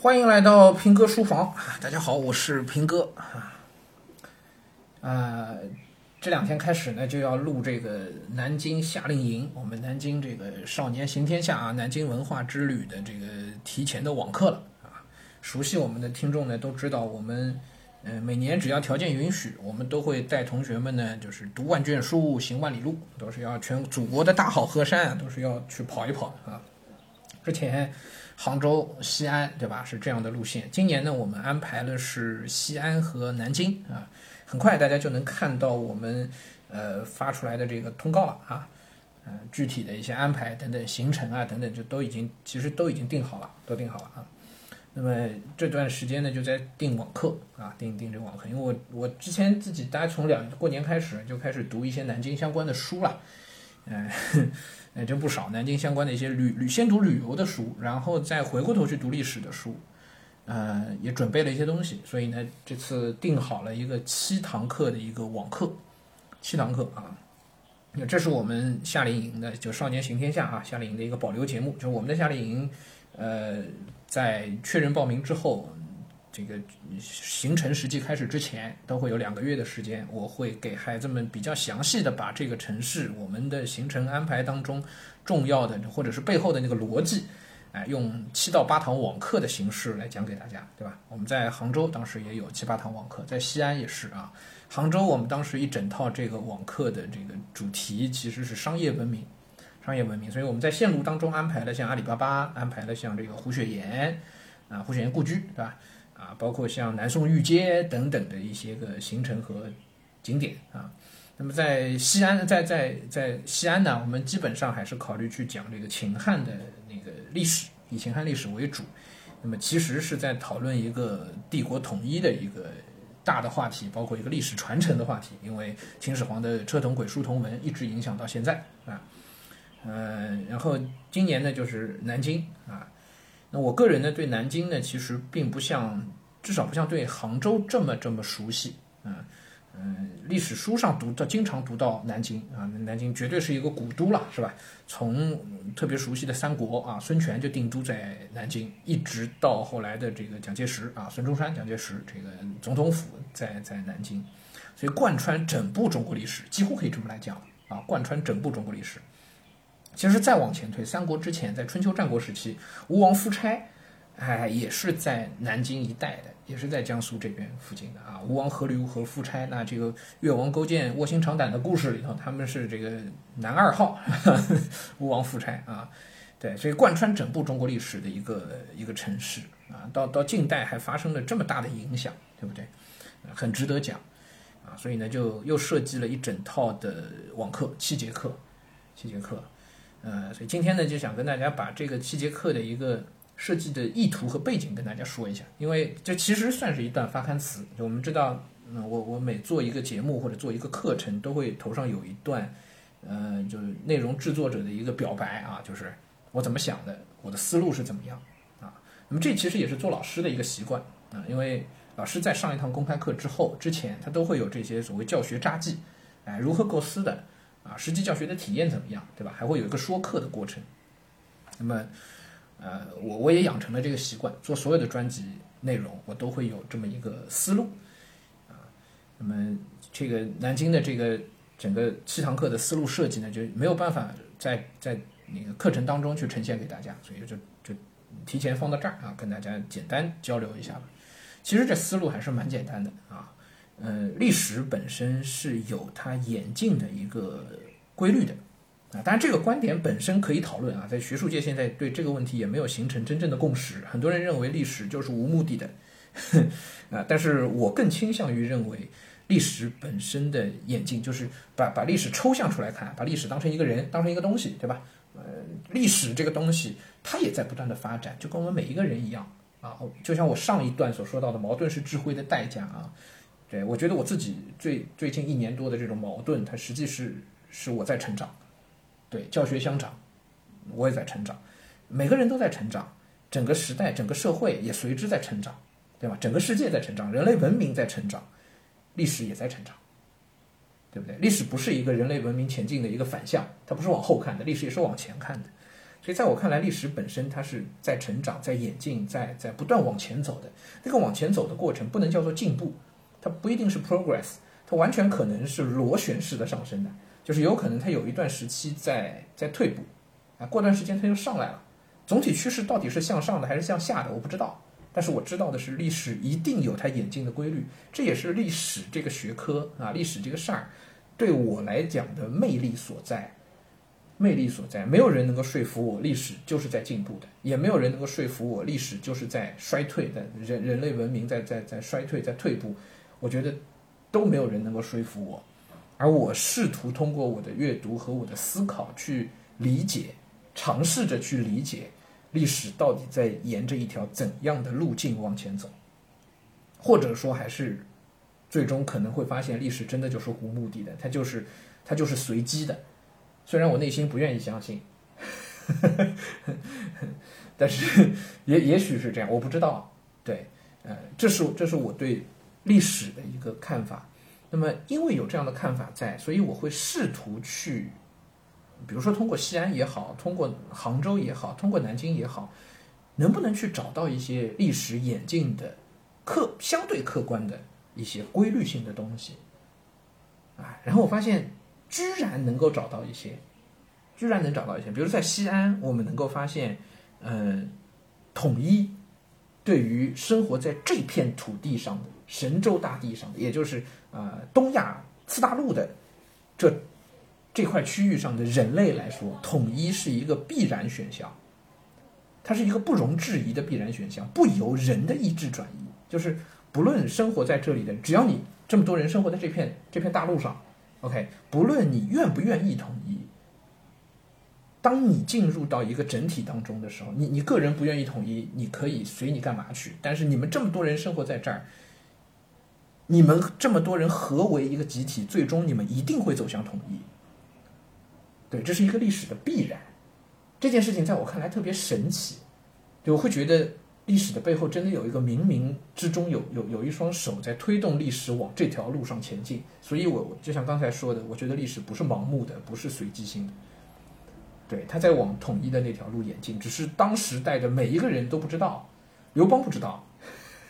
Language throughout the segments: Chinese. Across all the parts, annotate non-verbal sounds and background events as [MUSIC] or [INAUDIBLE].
欢迎来到平哥书房！[LAUGHS] 大家好，我是平哥啊。呃，这两天开始呢，就要录这个南京夏令营，我们南京这个少年行天下啊，南京文化之旅的这个提前的网课了啊。熟悉我们的听众呢，都知道我们呃每年只要条件允许，我们都会带同学们呢，就是读万卷书，行万里路，都是要全祖国的大好河山啊，都是要去跑一跑啊。之前杭州、西安，对吧？是这样的路线。今年呢，我们安排了是西安和南京啊。很快大家就能看到我们呃发出来的这个通告了啊。嗯，具体的一些安排等等行程啊等等，就都已经其实都已经定好了，都定好了啊。那么这段时间呢，就在订网课啊，订订这个网课。因为我我之前自己大概从两过年开始就开始读一些南京相关的书了，嗯。[LAUGHS] 也就不少南京相关的一些旅旅先读旅游的书，然后再回过头去读历史的书，呃，也准备了一些东西，所以呢，这次定好了一个七堂课的一个网课，七堂课啊，那这是我们夏令营的，就少年行天下啊，夏令营的一个保留节目，就我们的夏令营，呃，在确认报名之后。这个行程实际开始之前，都会有两个月的时间，我会给孩子们比较详细的把这个城市我们的行程安排当中重要的或者是背后的那个逻辑，哎，用七到八堂网课的形式来讲给大家，对吧？我们在杭州当时也有七八堂网课，在西安也是啊。杭州我们当时一整套这个网课的这个主题其实是商业文明，商业文明，所以我们在线路当中安排了像阿里巴巴，安排了像这个胡雪岩啊，胡雪岩故居，对吧？啊，包括像南宋御街等等的一些个行程和景点啊。那么在西安，在在在西安呢，我们基本上还是考虑去讲这个秦汉的那个历史，以秦汉历史为主。那么其实是在讨论一个帝国统一的一个大的话题，包括一个历史传承的话题。因为秦始皇的车同轨、书同文一直影响到现在啊。嗯，然后今年呢就是南京啊。那我个人呢，对南京呢，其实并不像，至少不像对杭州这么这么熟悉，嗯嗯，历史书上读到，经常读到南京。啊，南京绝对是一个古都了，是吧？从特别熟悉的三国啊，孙权就定都在南京，一直到后来的这个蒋介石啊，孙中山、蒋介石这个总统府在在南京，所以贯穿整部中国历史，几乎可以这么来讲。啊，贯穿整部中国历史。其实再往前推，三国之前，在春秋战国时期，吴王夫差，哎，也是在南京一带的，也是在江苏这边附近的啊。吴王阖闾和夫差，那这个越王勾践卧薪尝胆的故事里头，他们是这个男二号，[LAUGHS] 吴王夫差啊。对，所以贯穿整部中国历史的一个一个城市啊，到到近代还发生了这么大的影响，对不对？很值得讲啊。所以呢，就又设计了一整套的网课，七节课，七节课。呃，所以今天呢，就想跟大家把这个七节课的一个设计的意图和背景跟大家说一下，因为这其实算是一段发刊词。我们知道，嗯，我我每做一个节目或者做一个课程，都会头上有一段，呃，就是内容制作者的一个表白啊，就是我怎么想的，我的思路是怎么样啊。那么这其实也是做老师的一个习惯啊，因为老师在上一堂公开课之后之前，他都会有这些所谓教学札记，哎，如何构思的。啊，实际教学的体验怎么样，对吧？还会有一个说课的过程。那么，呃，我我也养成了这个习惯，做所有的专辑内容，我都会有这么一个思路。啊，那么这个南京的这个整个七堂课的思路设计呢，就没有办法在在那个课程当中去呈现给大家，所以就就提前放到这儿啊，跟大家简单交流一下吧。其实这思路还是蛮简单的啊。呃，历史本身是有它演进的一个规律的，啊，当然这个观点本身可以讨论啊，在学术界现在对这个问题也没有形成真正的共识，很多人认为历史就是无目的的，[LAUGHS] 啊，但是我更倾向于认为历史本身的演进就是把把历史抽象出来看，把历史当成一个人，当成一个东西，对吧？呃，历史这个东西它也在不断的发展，就跟我们每一个人一样啊，就像我上一段所说到的，矛盾是智慧的代价啊。对，我觉得我自己最最近一年多的这种矛盾，它实际是是我在成长，对，教学相长，我也在成长，每个人都在成长，整个时代、整个社会也随之在成长，对吧？整个世界在成长，人类文明在成长，历史也在成长，对不对？历史不是一个人类文明前进的一个反向，它不是往后看的，历史也是往前看的，所以在我看来，历史本身它是在成长、在演进、在在不断往前走的。那个往前走的过程不能叫做进步，它不一定是 progress，它完全可能是螺旋式的上升的，就是有可能它有一段时期在在退步，啊，过段时间它又上来了。总体趋势到底是向上的还是向下的，我不知道。但是我知道的是，历史一定有它演进的规律，这也是历史这个学科啊，历史这个事儿对我来讲的魅力所在。魅力所在，没有人能够说服我历史就是在进步的，也没有人能够说服我历史就是在衰退的，人人类文明在在在衰退在退步。我觉得都没有人能够说服我，而我试图通过我的阅读和我的思考去理解，尝试着去理解。历史到底在沿着一条怎样的路径往前走？或者说，还是最终可能会发现，历史真的就是无目的的，它就是它就是随机的。虽然我内心不愿意相信，[LAUGHS] 但是也也许是这样，我不知道。对，呃，这是这是我对历史的一个看法。那么，因为有这样的看法在，所以我会试图去。比如说，通过西安也好，通过杭州也好，通过南京也好，能不能去找到一些历史演进的客相对客观的一些规律性的东西啊？然后我发现，居然能够找到一些，居然能找到一些。比如在西安，我们能够发现，嗯，统一对于生活在这片土地上的神州大地上的，也就是呃东亚次大陆的这。这块区域上的人类来说，统一是一个必然选项，它是一个不容置疑的必然选项，不由人的意志转移。就是不论生活在这里的，只要你这么多人生活在这片这片大陆上，OK，不论你愿不愿意统一，当你进入到一个整体当中的时候，你你个人不愿意统一，你可以随你干嘛去。但是你们这么多人生活在这儿，你们这么多人合为一个集体，最终你们一定会走向统一。对，这是一个历史的必然。这件事情在我看来特别神奇，我会觉得历史的背后真的有一个冥冥之中有有有一双手在推动历史往这条路上前进。所以，我就像刚才说的，我觉得历史不是盲目的，不是随机性的。对，他在往统一的那条路演进，只是当时代的每一个人都不知道，刘邦不知道，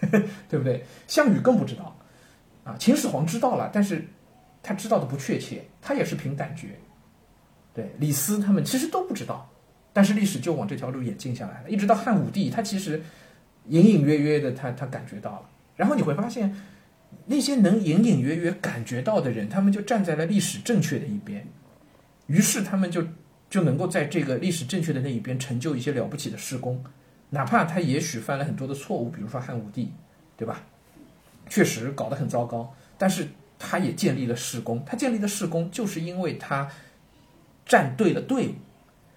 [LAUGHS] 对不对？项羽更不知道，啊，秦始皇知道了，但是他知道的不确切，他也是凭感觉。对李斯他们其实都不知道，但是历史就往这条路演进下来了，一直到汉武帝，他其实隐隐约约的他他感觉到了，然后你会发现那些能隐隐约约感觉到的人，他们就站在了历史正确的一边，于是他们就就能够在这个历史正确的那一边成就一些了不起的事功，哪怕他也许犯了很多的错误，比如说汉武帝，对吧？确实搞得很糟糕，但是他也建立了事功，他建立的事功就是因为他。站对了队伍，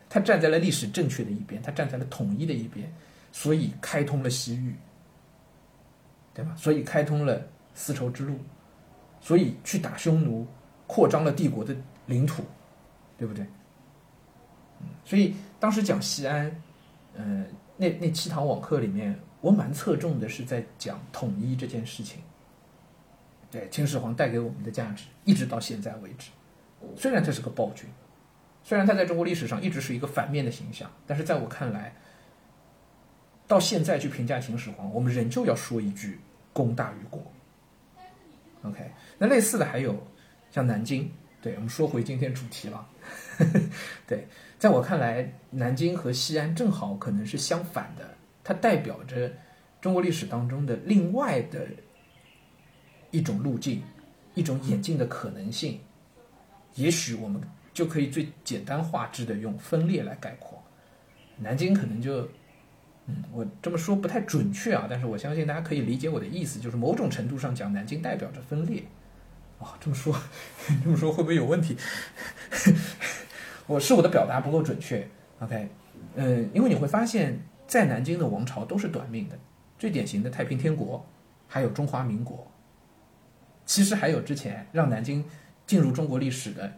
他站在了历史正确的一边，他站在了统一的一边，所以开通了西域，对吧？所以开通了丝绸之路，所以去打匈奴，扩张了帝国的领土，对不对？所以当时讲西安，嗯，那那七堂网课里面，我蛮侧重的是在讲统一这件事情，对秦始皇带给我们的价值，一直到现在为止，虽然他是个暴君。虽然他在中国历史上一直是一个反面的形象，但是在我看来，到现在去评价秦始皇，我们仍旧要说一句“功大于过”。OK，那类似的还有像南京，对我们说回今天主题了。[LAUGHS] 对，在我看来，南京和西安正好可能是相反的，它代表着中国历史当中的另外的一种路径，一种演进的可能性。也许我们。就可以最简单化之的用分裂来概括，南京可能就，嗯，我这么说不太准确啊，但是我相信大家可以理解我的意思，就是某种程度上讲，南京代表着分裂。哦，这么说，[LAUGHS] 这么说会不会有问题？我是我的表达不够准确，OK，嗯，因为你会发现在南京的王朝都是短命的，最典型的太平天国，还有中华民国，其实还有之前让南京进入中国历史的。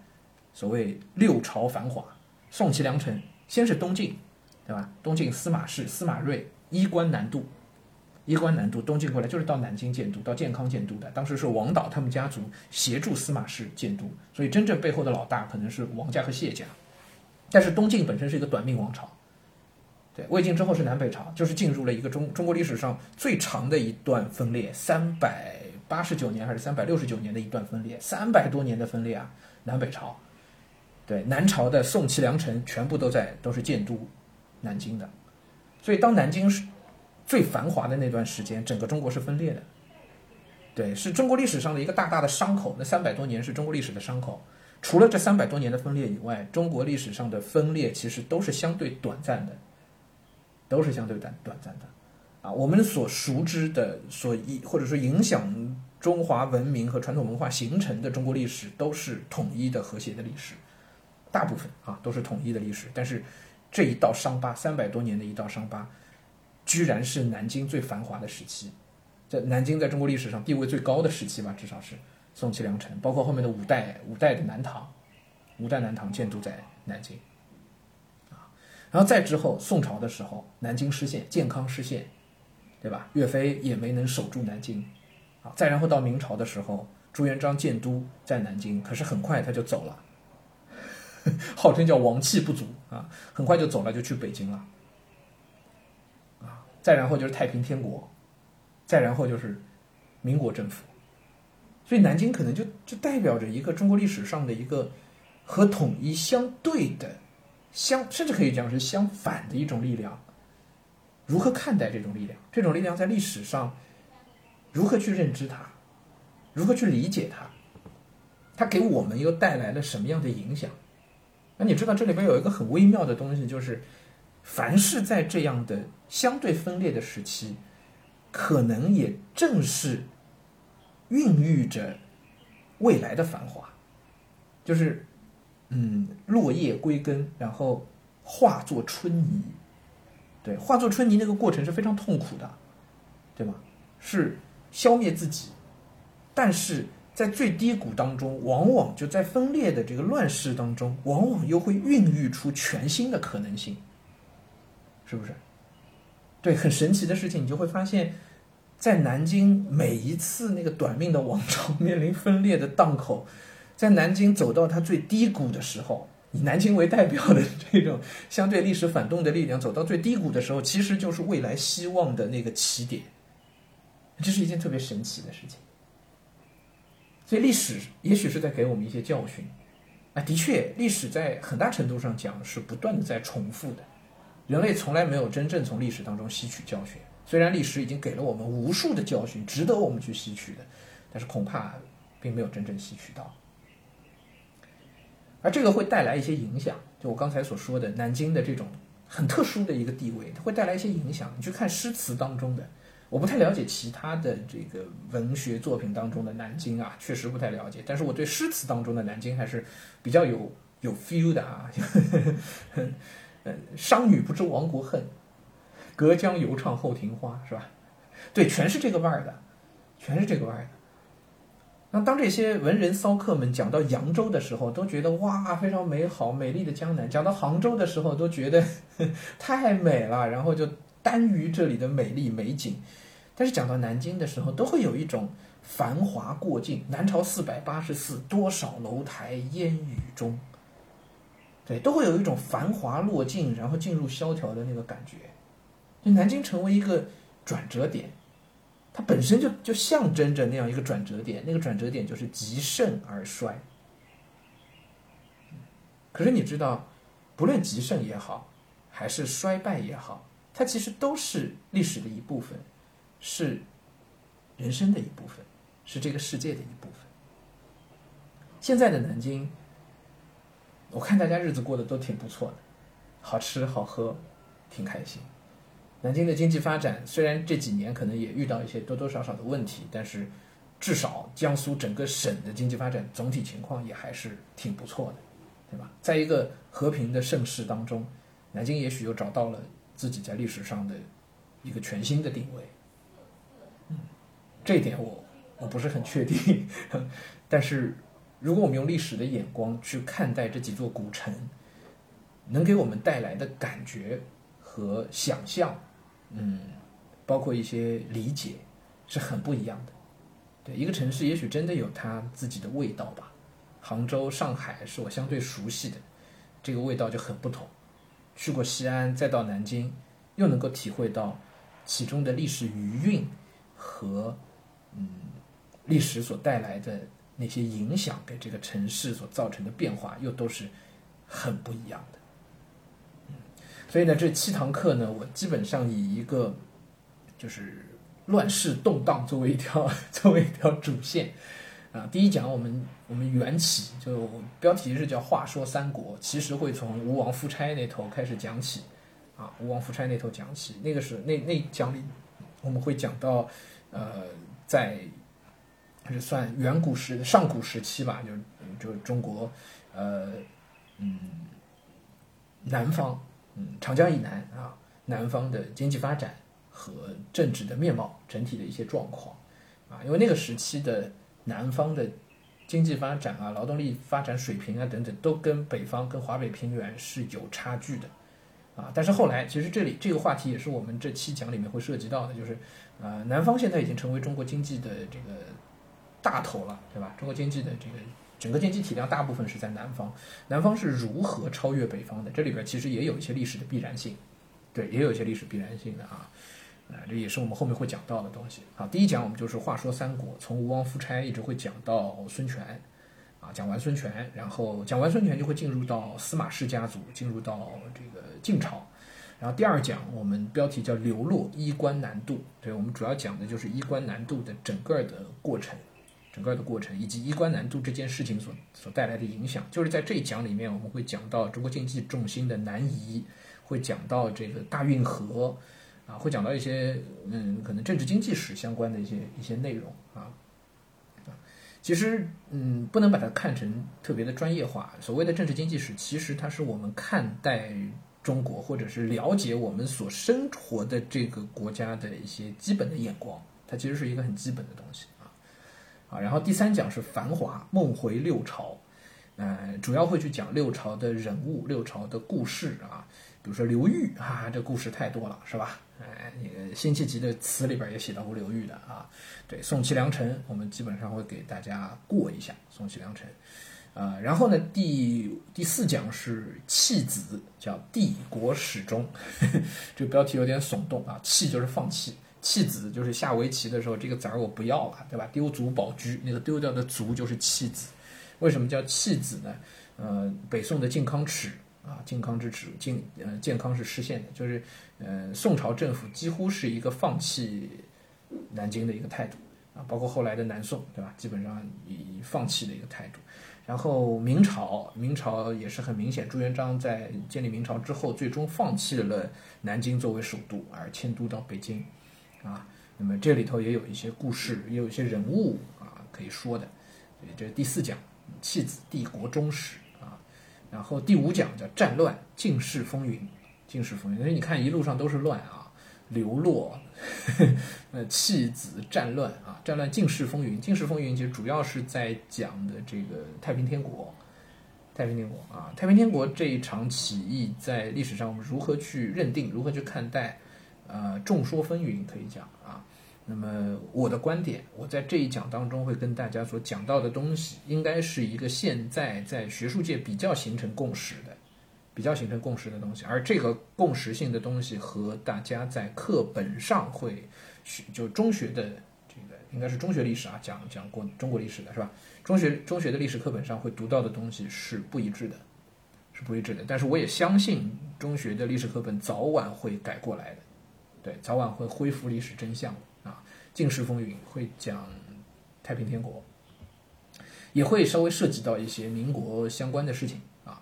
所谓六朝繁华，宋齐梁陈，先是东晋，对吧？东晋司马氏、司马睿衣冠南渡，衣冠南渡，东晋过来就是到南京建都，到建康建都的。当时是王导他们家族协助司马氏建都，所以真正背后的老大可能是王家和谢家。但是东晋本身是一个短命王朝，对，魏晋之后是南北朝，就是进入了一个中中国历史上最长的一段分裂，三百八十九年还是三百六十九年的一段分裂，三百多年的分裂啊，南北朝。对，南朝的宋齐梁陈全部都在都是建都南京的，所以当南京是最繁华的那段时间，整个中国是分裂的。对，是中国历史上的一个大大的伤口。那三百多年是中国历史的伤口。除了这三百多年的分裂以外，中国历史上的分裂其实都是相对短暂的，都是相对短短暂的。啊，我们所熟知的、所以或者说影响中华文明和传统文化形成的中国历史，都是统一的和谐的历史。大部分啊都是统一的历史，但是这一道伤疤，三百多年的一道伤疤，居然是南京最繁华的时期，在南京在中国历史上地位最高的时期吧，至少是宋齐梁陈，包括后面的五代，五代的南唐，五代南唐建都在南京，啊，然后再之后宋朝的时候，南京失陷，建康失陷，对吧？岳飞也没能守住南京，啊，再然后到明朝的时候，朱元璋建都在南京，可是很快他就走了。[LAUGHS] 号称叫王气不足啊，很快就走了，就去北京了，啊，再然后就是太平天国，再然后就是民国政府，所以南京可能就就代表着一个中国历史上的一个和统一相对的，相甚至可以讲是相反的一种力量。如何看待这种力量？这种力量在历史上如何去认知它？如何去理解它？它给我们又带来了什么样的影响？那你知道这里边有一个很微妙的东西，就是凡是在这样的相对分裂的时期，可能也正是孕育着未来的繁华，就是嗯，落叶归根，然后化作春泥。对，化作春泥那个过程是非常痛苦的，对吗？是消灭自己，但是。在最低谷当中，往往就在分裂的这个乱世当中，往往又会孕育出全新的可能性，是不是？对，很神奇的事情，你就会发现，在南京每一次那个短命的王朝面临分裂的档口，在南京走到它最低谷的时候，以南京为代表的这种相对历史反动的力量走到最低谷的时候，其实就是未来希望的那个起点，这是一件特别神奇的事情。所以历史也许是在给我们一些教训，啊，的确，历史在很大程度上讲是不断的在重复的，人类从来没有真正从历史当中吸取教训。虽然历史已经给了我们无数的教训，值得我们去吸取的，但是恐怕并没有真正吸取到。而这个会带来一些影响，就我刚才所说的南京的这种很特殊的一个地位，它会带来一些影响。你去看诗词当中的。我不太了解其他的这个文学作品当中的南京啊，确实不太了解。但是我对诗词当中的南京还是比较有有 feel 的啊。[LAUGHS] 呃，商女不知亡国恨，隔江犹唱后庭花，是吧？对，全是这个味儿的，全是这个味儿的。那当这些文人骚客们讲到扬州的时候，都觉得哇，非常美好、美丽的江南；讲到杭州的时候，都觉得 [LAUGHS] 太美了，然后就耽于这里的美丽美景。但是讲到南京的时候，都会有一种繁华过尽。南朝四百八十寺，多少楼台烟雨中。对，都会有一种繁华落尽，然后进入萧条的那个感觉。就南京成为一个转折点，它本身就就象征着那样一个转折点。那个转折点就是极盛而衰。可是你知道，不论极盛也好，还是衰败也好，它其实都是历史的一部分。是人生的一部分，是这个世界的一部分。现在的南京，我看大家日子过得都挺不错的，好吃好喝，挺开心。南京的经济发展虽然这几年可能也遇到一些多多少少的问题，但是至少江苏整个省的经济发展总体情况也还是挺不错的，对吧？在一个和平的盛世当中，南京也许又找到了自己在历史上的一个全新的定位。嗯这一点我我不是很确定，[LAUGHS] 但是如果我们用历史的眼光去看待这几座古城，能给我们带来的感觉和想象，嗯，包括一些理解，是很不一样的。对一个城市，也许真的有它自己的味道吧。杭州、上海是我相对熟悉的，这个味道就很不同。去过西安，再到南京，又能够体会到其中的历史余韵和嗯历史所带来的那些影响，给这个城市所造成的变化，又都是很不一样的。所以呢，这七堂课呢，我基本上以一个就是乱世动荡作为一条 [LAUGHS] 作为一条主线。啊，第一讲我们我们缘起，就标题是叫“话说三国”，其实会从吴王夫差那头开始讲起，啊，吴王夫差那头讲起，那个是那那讲里我们会讲到，呃，在还是算远古时上古时期吧，就就中国，呃，嗯，南方，嗯，长江以南啊，南方的经济发展和政治的面貌整体的一些状况，啊，因为那个时期的。南方的经济发展啊，劳动力发展水平啊等等，都跟北方、跟华北平原是有差距的，啊，但是后来其实这里这个话题也是我们这期讲里面会涉及到的，就是，呃，南方现在已经成为中国经济的这个大头了，对吧？中国经济的这个整个经济体量大部分是在南方，南方是如何超越北方的？这里边其实也有一些历史的必然性，对，也有一些历史必然性的啊。啊，这也是我们后面会讲到的东西。好，第一讲我们就是话说三国，从吴王夫差一直会讲到孙权，啊，讲完孙权，然后讲完孙权就会进入到司马氏家族，进入到这个晋朝。然后第二讲我们标题叫流落衣冠南渡，对我们主要讲的就是衣冠南渡的整个的过程，整个的过程以及衣冠南渡这件事情所所带来的影响。就是在这一讲里面，我们会讲到中国经济重心的南移，会讲到这个大运河。啊，会讲到一些嗯，可能政治经济史相关的一些一些内容啊，其实嗯，不能把它看成特别的专业化。所谓的政治经济史，其实它是我们看待中国或者是了解我们所生活的这个国家的一些基本的眼光，它其实是一个很基本的东西啊。然后第三讲是繁华梦回六朝，呃，主要会去讲六朝的人物、六朝的故事啊，比如说刘裕啊，这故事太多了，是吧？哎，那个辛弃疾的词里边也写到过刘裕的啊。对，宋齐梁陈，我们基本上会给大家过一下宋齐梁陈。呃，然后呢，第第四讲是弃子，叫帝国始终。[LAUGHS] 这个标题有点耸动啊，弃就是放弃，弃子就是下围棋的时候这个子儿我不要了，对吧？丢卒保车，那个丢掉的卒就是弃子。为什么叫弃子呢？呃，北宋的靖康耻。啊，靖康之耻，靖呃健康是失陷的，就是呃宋朝政府几乎是一个放弃南京的一个态度啊，包括后来的南宋，对吧？基本上以放弃的一个态度。然后明朝，明朝也是很明显，朱元璋在建立明朝之后，最终放弃了南京作为首都，而迁都到北京啊。那么这里头也有一些故事，也有一些人物啊可以说的。所以这是第四讲，弃子帝国终始。然后第五讲叫战乱尽世风云，尽世风云。所以你看一路上都是乱啊，流落，[LAUGHS] 呃，弃子战乱啊，战乱尽世风云。尽世风云其实主要是在讲的这个太平天国，太平天国啊，太平天国这一场起义在历史上我们如何去认定，如何去看待？呃，众说纷纭，可以讲啊。那么我的观点，我在这一讲当中会跟大家所讲到的东西，应该是一个现在在学术界比较形成共识的、比较形成共识的东西。而这个共识性的东西和大家在课本上会学，就中学的这个应该是中学历史啊，讲讲过中国历史的是吧？中学中学的历史课本上会读到的东西是不一致的，是不一致的。但是我也相信中学的历史课本早晚会改过来的，对，早晚会恢复历史真相啊。尽世风云会讲太平天国，也会稍微涉及到一些民国相关的事情啊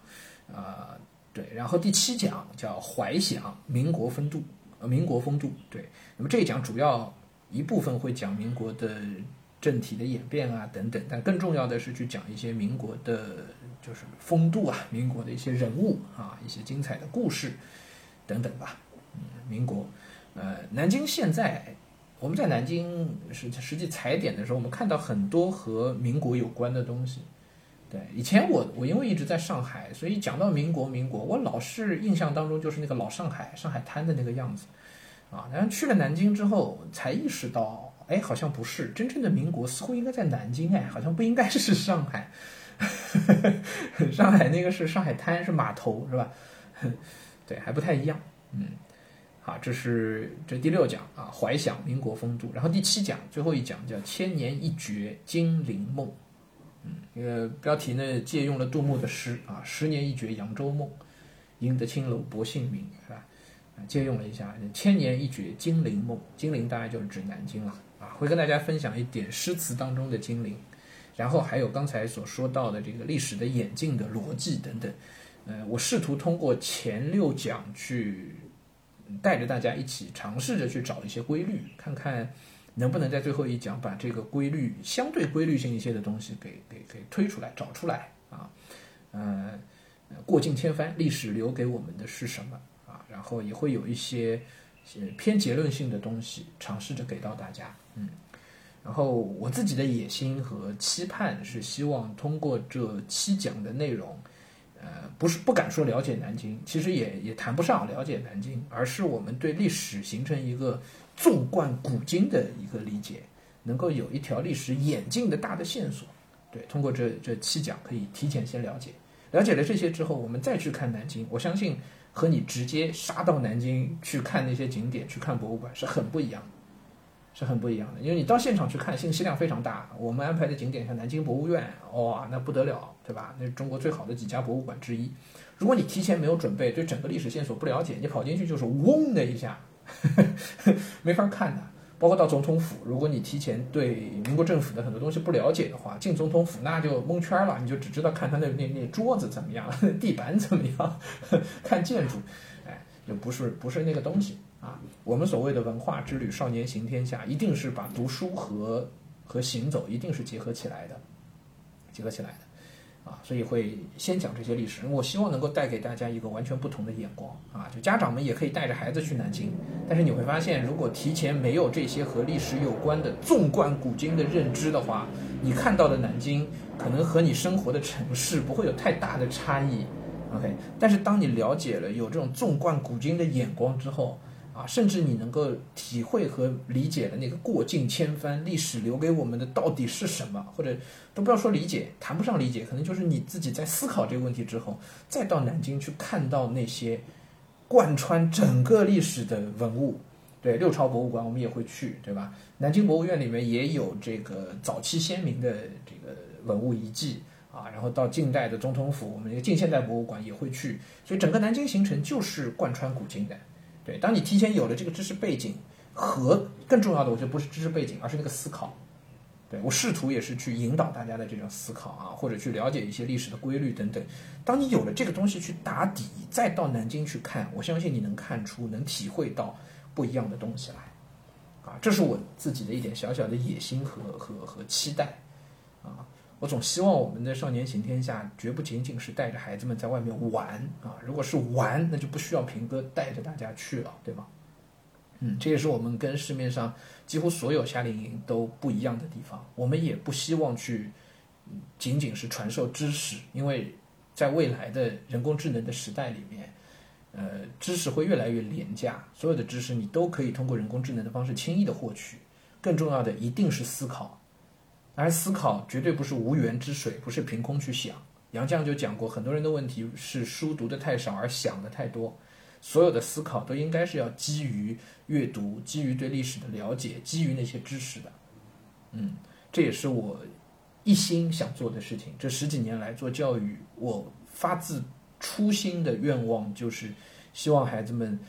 啊对，然后第七讲叫怀想民国风度呃民国风度对，那么这一讲主要一部分会讲民国的政体的演变啊等等，但更重要的是去讲一些民国的就是风度啊，民国的一些人物啊，一些精彩的故事等等吧。嗯，民国呃南京现在。我们在南京实实际踩点的时候，我们看到很多和民国有关的东西。对，以前我我因为一直在上海，所以讲到民国民国，我老是印象当中就是那个老上海上海滩的那个样子啊。然后去了南京之后，才意识到，哎，好像不是真正的民国，似乎应该在南京，哎，好像不应该是上海。[LAUGHS] 上海那个是上海滩，是码头，是吧？[LAUGHS] 对，还不太一样。嗯，啊，这是这第六讲啊，怀想民国风度。然后第七讲最后一讲叫千年一绝金陵梦。嗯，这个标题呢借用了杜牧的诗啊，十年一绝扬州梦，赢得青楼薄幸名，是吧？借用了一下千年一绝金陵梦，金陵大概就是指南京了啊。会跟大家分享一点诗词当中的金陵，然后还有刚才所说到的这个历史的演进的逻辑等等。呃，我试图通过前六讲去带着大家一起尝试着去找一些规律，看看。能不能在最后一讲把这个规律相对规律性一些的东西给给给推出来找出来啊？呃，过尽千帆，历史留给我们的是什么啊？然后也会有一些偏结论性的东西尝试着给到大家。嗯，然后我自己的野心和期盼是希望通过这七讲的内容，呃，不是不敢说了解南京，其实也也谈不上了解南京，而是我们对历史形成一个。纵贯古今的一个理解，能够有一条历史演进的大的线索。对，通过这这七讲可以提前先了解，了解了这些之后，我们再去看南京，我相信和你直接杀到南京去看那些景点、去看博物馆是很不一样，是很不一样的。因为你到现场去看，信息量非常大。我们安排的景点像南京博物院，哇，那不得了，对吧？那是中国最好的几家博物馆之一。如果你提前没有准备，对整个历史线索不了解，你跑进去就是嗡的一下。呵 [LAUGHS] 呵没法看的，包括到总统府，如果你提前对民国政府的很多东西不了解的话，进总统府那就蒙圈了，你就只知道看他那那那桌子怎么样，[LAUGHS] 地板怎么样，[LAUGHS] 看建筑，哎，就不是不是那个东西啊。我们所谓的文化之旅，少年行天下，一定是把读书和和行走一定是结合起来的，结合起来的。啊，所以会先讲这些历史。我希望能够带给大家一个完全不同的眼光啊！就家长们也可以带着孩子去南京，但是你会发现，如果提前没有这些和历史有关的纵贯古今的认知的话，你看到的南京可能和你生活的城市不会有太大的差异。OK，但是当你了解了有这种纵贯古今的眼光之后，啊，甚至你能够体会和理解的那个过尽千帆历史留给我们的到底是什么，或者都不要说理解，谈不上理解，可能就是你自己在思考这个问题之后，再到南京去看到那些贯穿整个历史的文物。对，六朝博物馆我们也会去，对吧？南京博物院里面也有这个早期先民的这个文物遗迹啊，然后到近代的总统府，我们这个近现代博物馆也会去，所以整个南京行程就是贯穿古今的。对，当你提前有了这个知识背景和更重要的，我觉得不是知识背景，而是那个思考。对我试图也是去引导大家的这种思考啊，或者去了解一些历史的规律等等。当你有了这个东西去打底，再到南京去看，我相信你能看出、能体会到不一样的东西来。啊，这是我自己的一点小小的野心和和和期待。啊。我总希望我们的少年行天下绝不仅仅是带着孩子们在外面玩啊！如果是玩，那就不需要平哥带着大家去了，对吗？嗯，这也是我们跟市面上几乎所有夏令营都不一样的地方。我们也不希望去仅仅是传授知识，因为在未来的人工智能的时代里面，呃，知识会越来越廉价，所有的知识你都可以通过人工智能的方式轻易的获取。更重要的一定是思考。而思考绝对不是无源之水，不是凭空去想。杨绛就讲过，很多人的问题是书读的太少而想的太多。所有的思考都应该是要基于阅读，基于对历史的了解，基于那些知识的。嗯，这也是我一心想做的事情。这十几年来做教育，我发自初心的愿望就是希望孩子们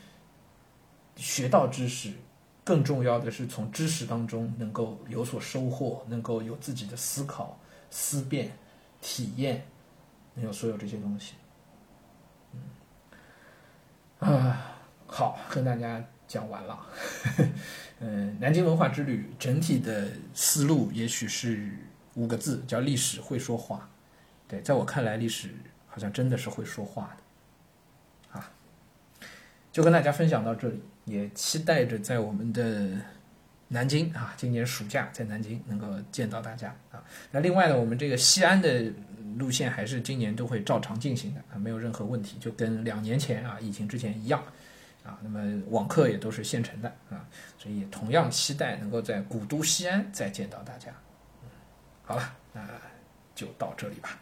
学到知识。更重要的是，从知识当中能够有所收获，能够有自己的思考、思辨、体验，能有所有这些东西。嗯，啊，好，跟大家讲完了。嗯，[LAUGHS] 南京文化之旅整体的思路也许是五个字，叫历史会说话。对，在我看来，历史好像真的是会说话的。啊，就跟大家分享到这里。也期待着在我们的南京啊，今年暑假在南京能够见到大家啊。那另外呢，我们这个西安的路线还是今年都会照常进行的啊，没有任何问题，就跟两年前啊疫情之前一样啊。那么网课也都是现成的啊，所以同样期待能够在古都西安再见到大家。好了，那就到这里吧。